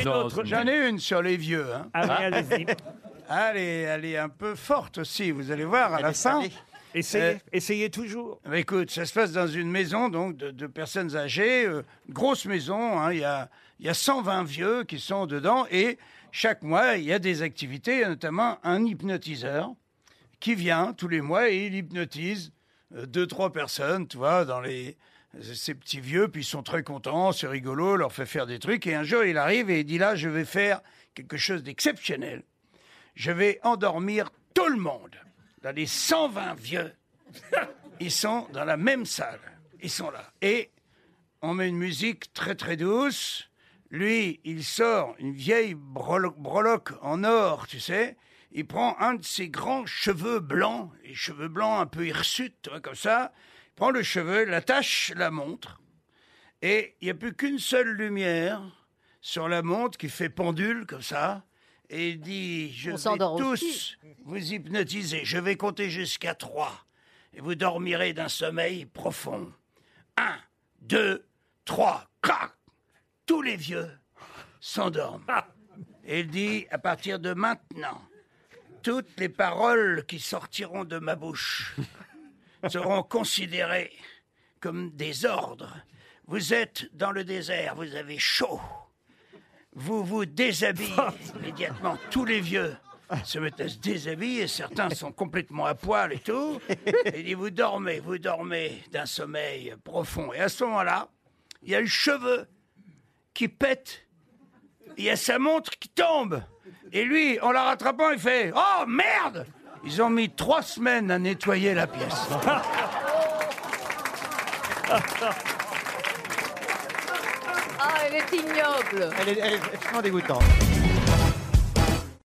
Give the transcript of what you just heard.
une autre J'en ai une sur les vieux. Hein. Ah oui, allez-y. Elle est, elle est un peu forte aussi, vous allez voir à la fin. Essayez, Euh, essayez toujours. Bah, Écoute, ça se passe dans une maison donc de, de personnes âgées, euh, grosse maison. hein, Il y, a, il y a 120 vieux qui sont dedans et chaque mois il y a des activités, il y a notamment un hypnotiseur qui vient tous les mois et il hypnotise euh, deux trois personnes, tu vois, dans les ces petits vieux, puis ils sont très contents, c'est rigolo, leur fait faire des trucs. Et un jour, il arrive et il dit là, je vais faire quelque chose d'exceptionnel. Je vais endormir tout le monde. Dans les 120 vieux, ils sont dans la même salle. Ils sont là. Et on met une musique très très douce. Lui, il sort une vieille breloque en or, tu sais. Il prend un de ses grands cheveux blancs, les cheveux blancs un peu hirsutes, comme ça. Prend le cheveu, l'attache la montre, et il n'y a plus qu'une seule lumière sur la montre qui fait pendule comme ça. Et il dit, je On vais tous aussi. vous hypnotiser. Je vais compter jusqu'à trois. Et vous dormirez d'un sommeil profond. Un, deux, trois, crac Tous les vieux s'endorment. Et il dit, à partir de maintenant, toutes les paroles qui sortiront de ma bouche seront considérées comme des ordres. Vous êtes dans le désert, vous avez chaud. Vous vous déshabillez immédiatement. Tous les vieux se mettent à se déshabiller. Certains sont complètement à poil et tout. Et il dit, vous dormez, vous dormez d'un sommeil profond. Et à ce moment-là, il y a le cheveu qui pète. Il y a sa montre qui tombe. Et lui, en la rattrapant, il fait Oh merde Ils ont mis trois semaines à nettoyer la pièce. Ah, elle est ignoble. Elle est, elle est extrêmement dégoûtante.